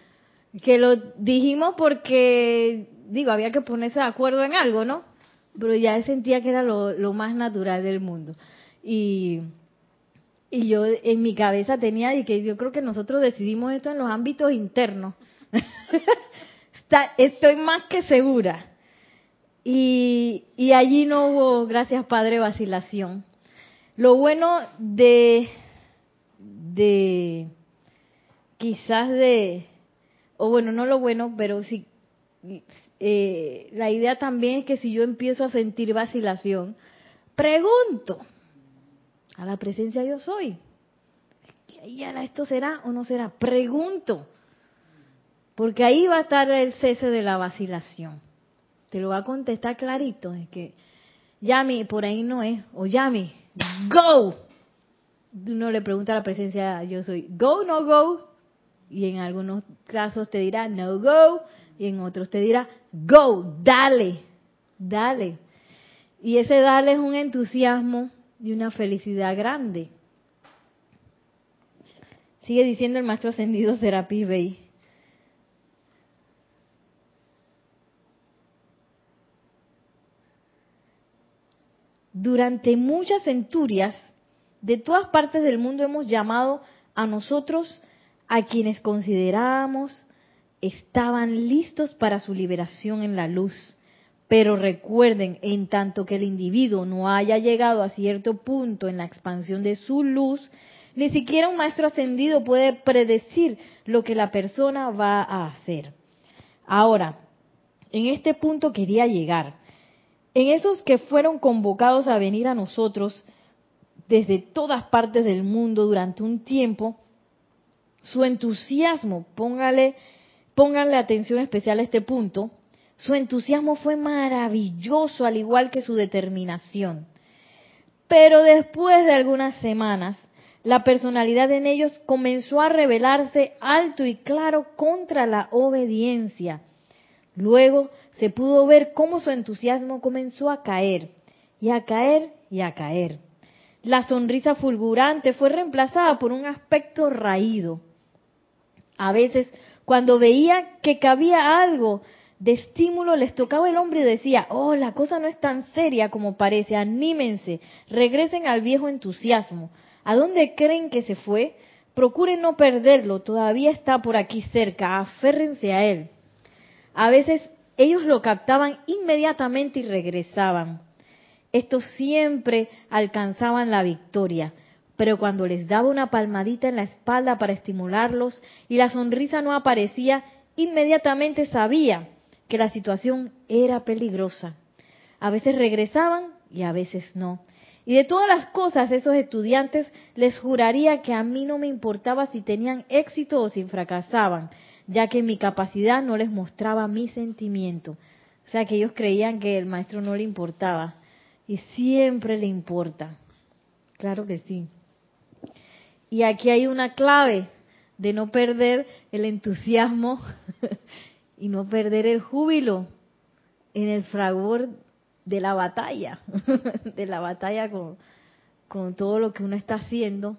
Que lo dijimos porque, digo, había que ponerse de acuerdo en algo, ¿no? Pero ya sentía que era lo, más natural del mundo. Y y yo en mi cabeza tenía y que yo creo que nosotros decidimos esto en los ámbitos internos. estoy más que segura. Y, y allí no hubo, gracias Padre, vacilación. Lo bueno de, de, quizás de, o bueno, no lo bueno, pero sí, eh, la idea también es que si yo empiezo a sentir vacilación, pregunto, a la presencia yo soy. ¿Y ahora esto será o no será? Pregunto. Porque ahí va a estar el cese de la vacilación. Te lo va a contestar clarito. Es que, Yami, por ahí no es. O Yami, go. Uno le pregunta a la presencia, yo soy, go, no go. Y en algunos casos te dirá, no go. Y en otros te dirá, go, dale, dale. Y ese dale es un entusiasmo y una felicidad grande. Sigue diciendo el maestro ascendido Serapis Bey. Durante muchas centurias, de todas partes del mundo hemos llamado a nosotros a quienes considerábamos estaban listos para su liberación en la luz pero recuerden, en tanto que el individuo no haya llegado a cierto punto en la expansión de su luz, ni siquiera un maestro ascendido puede predecir lo que la persona va a hacer. Ahora, en este punto quería llegar. En esos que fueron convocados a venir a nosotros desde todas partes del mundo durante un tiempo, su entusiasmo, póngale, pónganle atención especial a este punto, su entusiasmo fue maravilloso, al igual que su determinación. Pero después de algunas semanas, la personalidad en ellos comenzó a rebelarse alto y claro contra la obediencia. Luego se pudo ver cómo su entusiasmo comenzó a caer, y a caer, y a caer. La sonrisa fulgurante fue reemplazada por un aspecto raído. A veces, cuando veía que cabía algo de estímulo les tocaba el hombre y decía, oh, la cosa no es tan seria como parece, anímense, regresen al viejo entusiasmo. ¿A dónde creen que se fue? Procuren no perderlo, todavía está por aquí cerca, aférrense a él. A veces ellos lo captaban inmediatamente y regresaban. Estos siempre alcanzaban la victoria, pero cuando les daba una palmadita en la espalda para estimularlos y la sonrisa no aparecía, inmediatamente sabía que la situación era peligrosa. A veces regresaban y a veces no. Y de todas las cosas, esos estudiantes les juraría que a mí no me importaba si tenían éxito o si fracasaban, ya que mi capacidad no les mostraba mi sentimiento. O sea, que ellos creían que el maestro no le importaba. Y siempre le importa. Claro que sí. Y aquí hay una clave de no perder el entusiasmo y no perder el júbilo en el fragor de la batalla, de la batalla con, todo lo que uno está haciendo,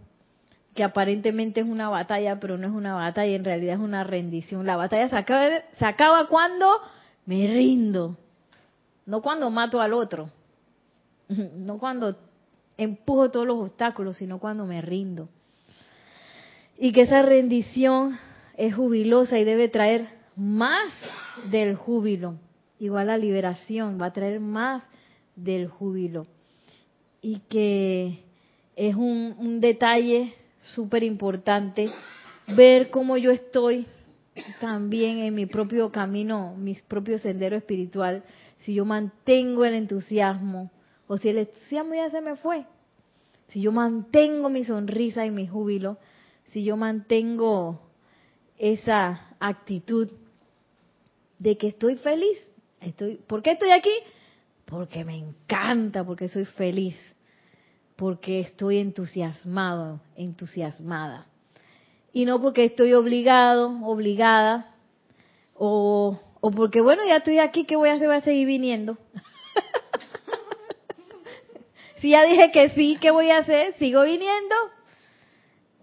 que aparentemente es una batalla, pero no es una batalla, en realidad es una rendición. La batalla se acaba, se acaba cuando me rindo, no cuando mato al otro, no cuando empujo todos los obstáculos, sino cuando me rindo. Y que esa rendición es jubilosa y debe traer más del júbilo igual la liberación, va a traer más del júbilo. Y que es un, detalle súper importante ver cómo yo estoy también en mi propio camino, mi propio sendero espiritual, si yo mantengo el entusiasmo o si el entusiasmo ya se me fue, si yo mantengo mi sonrisa y mi júbilo, si yo mantengo esa actitud de que estoy feliz, Estoy, ¿Por qué estoy aquí? Porque me encanta, porque soy feliz, porque estoy entusiasmado, entusiasmada. Y no porque estoy obligado, obligada, o, o porque, bueno, ya estoy aquí, ¿qué voy a hacer? Voy a seguir viniendo. si ya dije que sí, ¿qué voy a hacer? Sigo viniendo.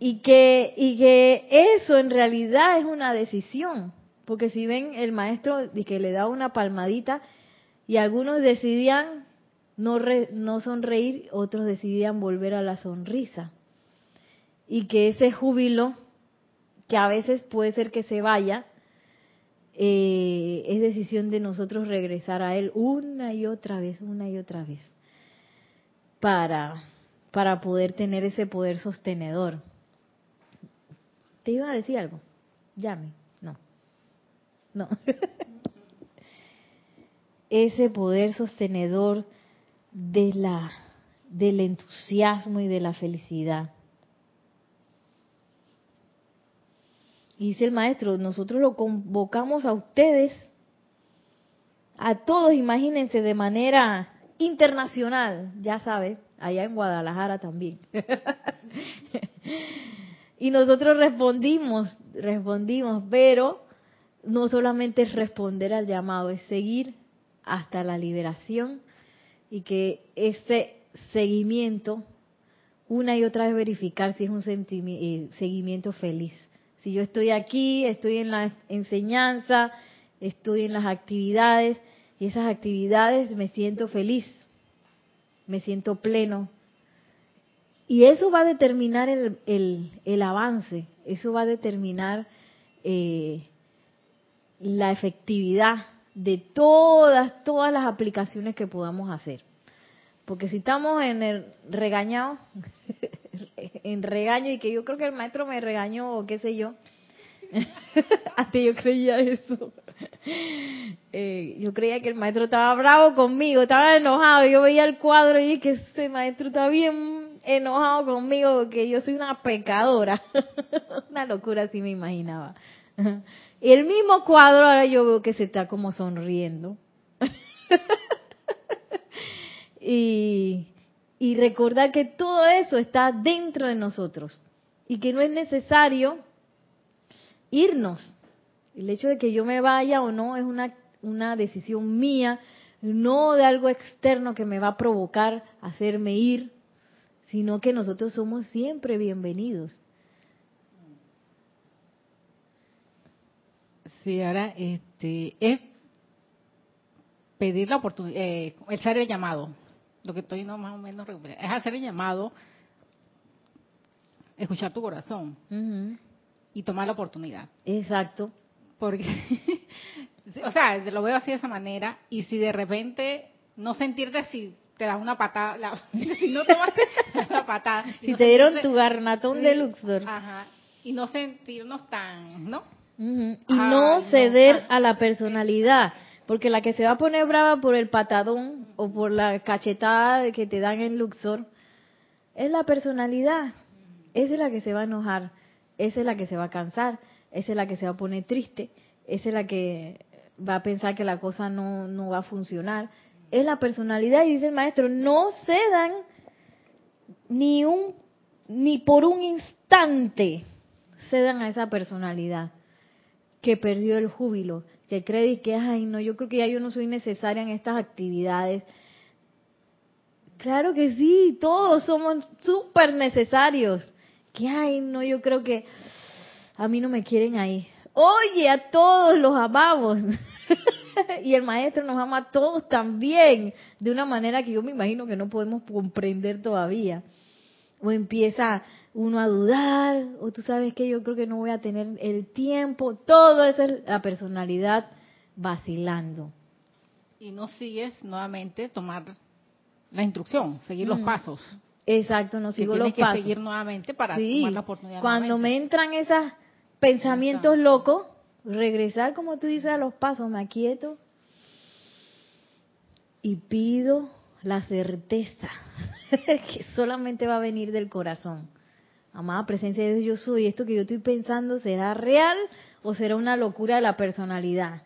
Y que, y que eso en realidad es una decisión. Porque si ven, el maestro que le da una palmadita y algunos decidían no, no sonreír, otros decidían volver a la sonrisa. Y que ese júbilo, que a veces puede ser que se vaya, eh, es decisión de nosotros regresar a él una y otra vez, una y otra vez, para, para poder tener ese poder sostenedor. ¿Te iba a decir algo? Llame. No. Ese poder sostenedor de la del entusiasmo y de la felicidad. Y dice el maestro, nosotros lo convocamos a ustedes, a todos, imagínense, de manera internacional, ya sabe, allá en Guadalajara también. y nosotros respondimos, respondimos, pero no solamente es responder al llamado, es seguir hasta la liberación y que ese seguimiento, una y otra vez verificar si es un eh, seguimiento feliz. Si yo estoy aquí, estoy en la enseñanza, estoy en las actividades y esas actividades me siento feliz, me siento pleno. Y eso va a determinar el, el, avance, eso va a determinar eh, la efectividad de todas, todas las aplicaciones que podamos hacer. Porque si estamos en el regañado, en regaño, y que yo creo que el maestro me regañó o qué sé yo, hasta yo creía eso. Eh, yo creía que el maestro estaba bravo conmigo, estaba enojado. Yo veía el cuadro y dije que ese maestro está bien enojado conmigo porque yo soy una pecadora. una locura así me imaginaba. El mismo cuadro ahora yo veo que se está como sonriendo. y, y recordar que todo eso está dentro de nosotros y que no es necesario irnos. El hecho de que yo me vaya o no es una, una decisión mía, no de algo externo que me va a provocar hacerme ir, sino que nosotros somos siempre bienvenidos. Sí, ahora este, es pedir la oportunidad, eh, hacer el llamado. Lo que estoy no más o menos es hacer el llamado, escuchar tu corazón y tomar la oportunidad. Exacto. Porque, o sea, lo veo así de esa manera y si de repente no sentirte si te das una patada, si no te vas una patada. Si te dieron tu garnatón de Luxor. Ajá. Y no sentirnos tan, ¿no? Y no ceder a la personalidad. Porque la que se va a poner brava por el patadón o por la cachetada que te dan en Luxor es la personalidad. Esa es la que se va a enojar, esa es la que se va a cansar, esa es la que se va a poner triste, esa es la que va a pensar que la cosa no, no va a funcionar. Es la personalidad y dice el maestro, no cedan ni un ni por un instante cedan a esa personalidad que perdió el júbilo, que cree que, ay, no, yo creo que ya yo no soy necesaria en estas actividades. Claro que sí, todos somos súper necesarios. Que, ay, no, yo creo que a mí no me quieren ahí. Oye, a todos los amamos. y el maestro nos ama a todos también, de una manera que yo me imagino que no podemos comprender todavía. O empieza uno a dudar, o tú sabes que yo creo que no voy a tener el tiempo, todo eso es la personalidad vacilando. Y no sigues nuevamente tomar la instrucción, seguir los mm. pasos. Exacto, no sigo los que seguir nuevamente para tomar la oportunidad. Cuando me entran esos pensamientos locos, regresar, como tú dices, a los pasos, me aquieto y pido la certeza que solamente va a venir del corazón amada presencia de Dios, yo soy, esto que yo estoy pensando, ¿será real o será una locura de la personalidad?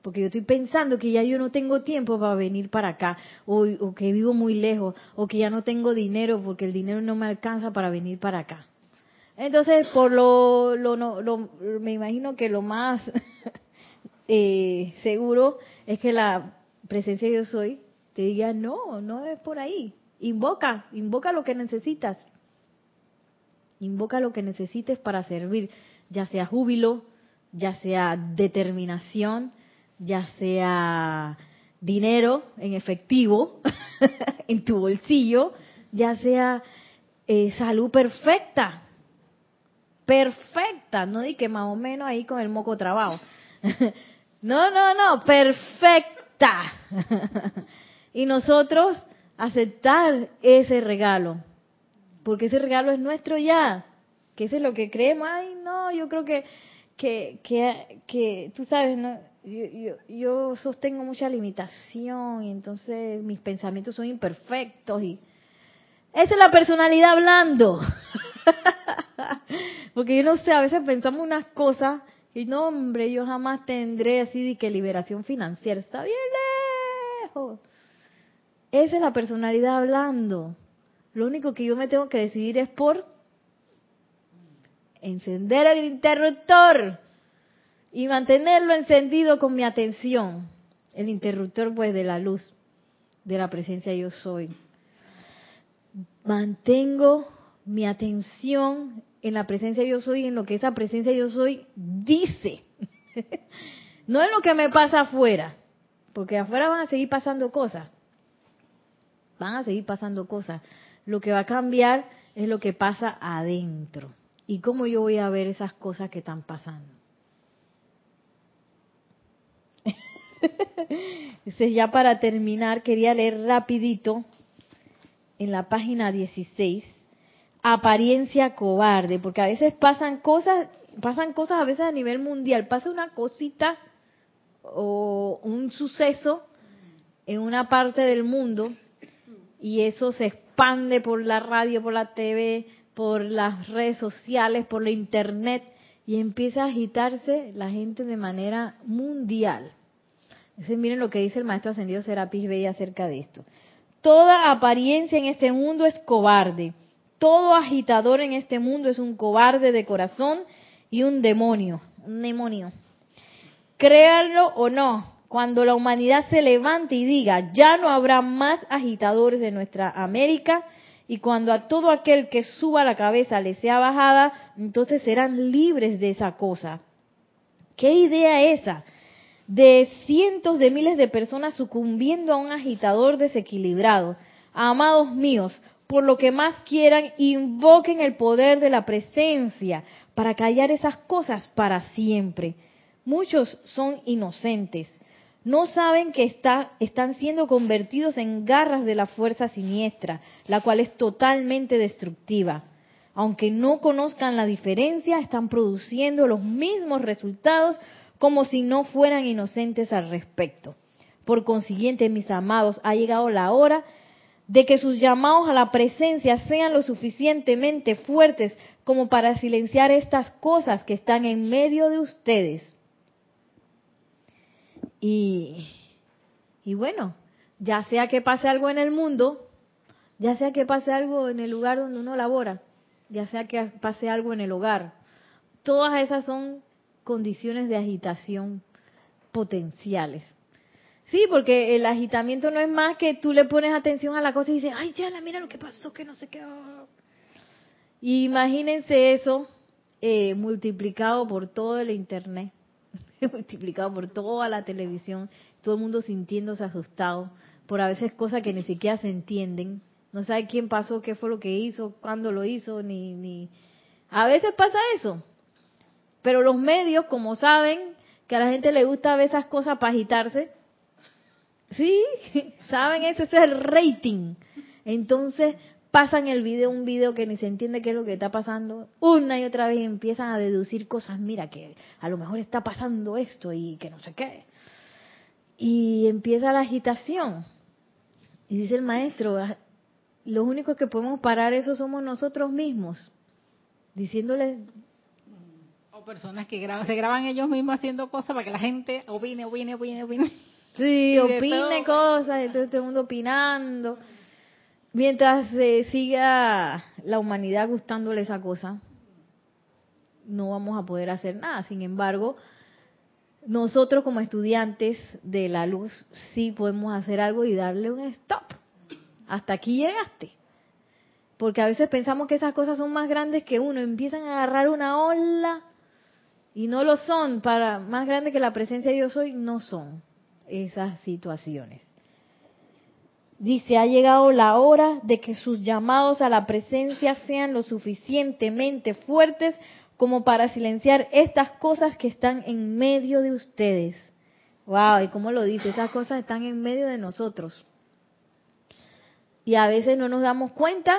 Porque yo estoy pensando que ya yo no tengo tiempo para venir para acá, o, que vivo muy lejos, o que ya no tengo dinero porque el dinero no me alcanza para venir para acá. Entonces, por lo, lo, me imagino que lo más eh, seguro es que la presencia de Dios soy te diga, no, no es por ahí. Invoca, invoca lo que necesitas. Invoca lo que necesites para servir, ya sea júbilo, ya sea determinación, ya sea dinero en efectivo en tu bolsillo, ya sea eh, salud perfecta, perfecta, no di que más o menos ahí con el moco trabajo. no, no, no, perfecta. y nosotros aceptar ese regalo porque ese regalo es nuestro ya, que eso es lo que creemos, ay no, yo creo que, que, que, que tú sabes, ¿no? Yo, yo, yo, sostengo mucha limitación y entonces mis pensamientos son imperfectos y esa es la personalidad hablando. Porque yo no sé, a veces pensamos unas cosas y no, hombre, yo jamás tendré así de que liberación financiera, está bien lejos. Esa es la personalidad hablando. Lo único que yo me tengo que decidir es por encender el interruptor y mantenerlo encendido con mi atención. El interruptor pues de la luz, de la presencia yo soy. Mantengo mi atención en la presencia yo soy, en lo que esa presencia yo soy dice. no en lo que me pasa afuera, porque afuera van a seguir pasando cosas. Van a seguir pasando cosas. Lo que va a cambiar es lo que pasa adentro. ¿Y cómo yo voy a ver esas cosas que están pasando? Entonces ya para terminar quería leer rapidito en la página 16 apariencia cobarde, porque a veces pasan cosas, pasan cosas a veces a nivel mundial, pasa una cosita o un suceso en una parte del mundo y eso se expande por la radio, por la TV, por las redes sociales, por la internet y empieza a agitarse la gente de manera mundial. Entonces miren lo que dice el maestro ascendido Serapis Bey acerca de esto. Toda apariencia en este mundo es cobarde. Todo agitador en este mundo es un cobarde de corazón y un demonio, un demonio. Créanlo o no, cuando la humanidad se levante y diga, ya no habrá más agitadores en nuestra América, y cuando a todo aquel que suba la cabeza le sea bajada, entonces serán libres de esa cosa. ¿Qué idea esa? De cientos de miles de personas sucumbiendo a un agitador desequilibrado. Amados míos, por lo que más quieran, invoquen el poder de la presencia para callar esas cosas para siempre. Muchos son inocentes no saben que está, están siendo convertidos en garras de la fuerza siniestra, la cual es totalmente destructiva. Aunque no conozcan la diferencia, están produciendo los mismos resultados como si no fueran inocentes al respecto. Por consiguiente, mis amados, ha llegado la hora de que sus llamados a la presencia sean lo suficientemente fuertes como para silenciar estas cosas que están en medio de ustedes. Y, y bueno, ya sea que pase algo en el mundo, ya sea que pase algo en el lugar donde uno labora, ya sea que pase algo en el hogar, todas esas son condiciones de agitación potenciales. Sí, porque el agitamiento no es más que tú le pones atención a la cosa y dices, ay, ya, mira lo que pasó, que no sé qué. imagínense eso eh, multiplicado por todo el Internet, multiplicado por toda la televisión, todo el mundo sintiéndose asustado por a veces cosas que ni siquiera se entienden. No sabe quién pasó, qué fue lo que hizo, cuándo lo hizo, ni, ni... A veces pasa eso. Pero los medios, como saben que a la gente le gusta ver esas cosas para agitarse, sí, saben eso, ese es el rating. Entonces pasan el video, un video que ni se entiende qué es lo que está pasando, una y otra vez empiezan a deducir cosas, mira que a lo mejor está pasando esto y que no sé qué. Y empieza la agitación. Y dice el maestro, ah, los únicos que podemos parar eso somos nosotros mismos, diciéndoles personas que se graban ellos mismos haciendo cosas para que la gente opine, opine, opine, opine. Sí, opine cosas, entonces todo el mundo opinando. Mientras se siga la humanidad gustándole esa cosa, no vamos a poder hacer nada. Sin embargo, nosotros como estudiantes de la luz sí podemos hacer algo y darle un stop. Hasta aquí llegaste. Porque a veces pensamos que esas cosas son más grandes que uno, empiezan a agarrar una ola y no lo son, para más grande que la presencia de Dios hoy, no son esas situaciones. Dice, ha llegado la hora de que sus llamados a la presencia sean lo suficientemente fuertes como para silenciar estas cosas que están en medio de ustedes. Wow, y cómo lo dice, esas cosas están en medio de nosotros. Y a veces no nos damos cuenta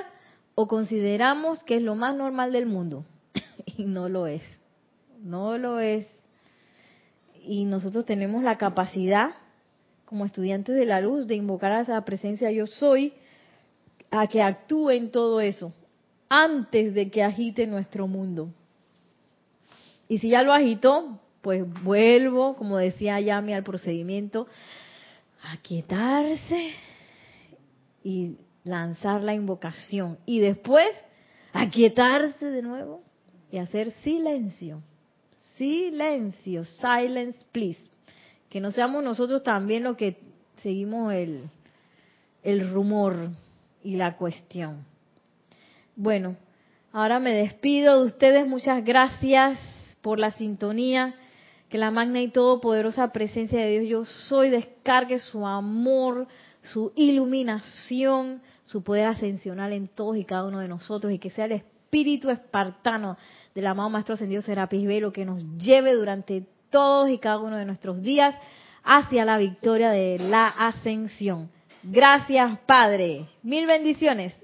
o consideramos que es lo más normal del mundo. y no lo es no lo es. Y nosotros tenemos la capacidad, como estudiantes de la luz, de invocar a esa presencia yo soy, a que actúe en todo eso, antes de que agite nuestro mundo. Y si ya lo agitó, pues vuelvo, como decía Yami, al procedimiento, a quietarse y lanzar la invocación. Y después, aquietarse de nuevo y hacer silencio silencio, silence please. Que no seamos nosotros también los que seguimos el, el rumor y la cuestión. Bueno, ahora me despido de ustedes. Muchas gracias por la sintonía. Que la magna y todopoderosa presencia de Dios yo soy descargue su amor, su iluminación, su poder ascensional en todos y cada uno de nosotros y que sea el espíritu espartano del amado Maestro Ascendido Serapis Velo que nos lleve durante todos y cada uno de nuestros días hacia la victoria de la ascensión. Gracias, Padre. Mil bendiciones.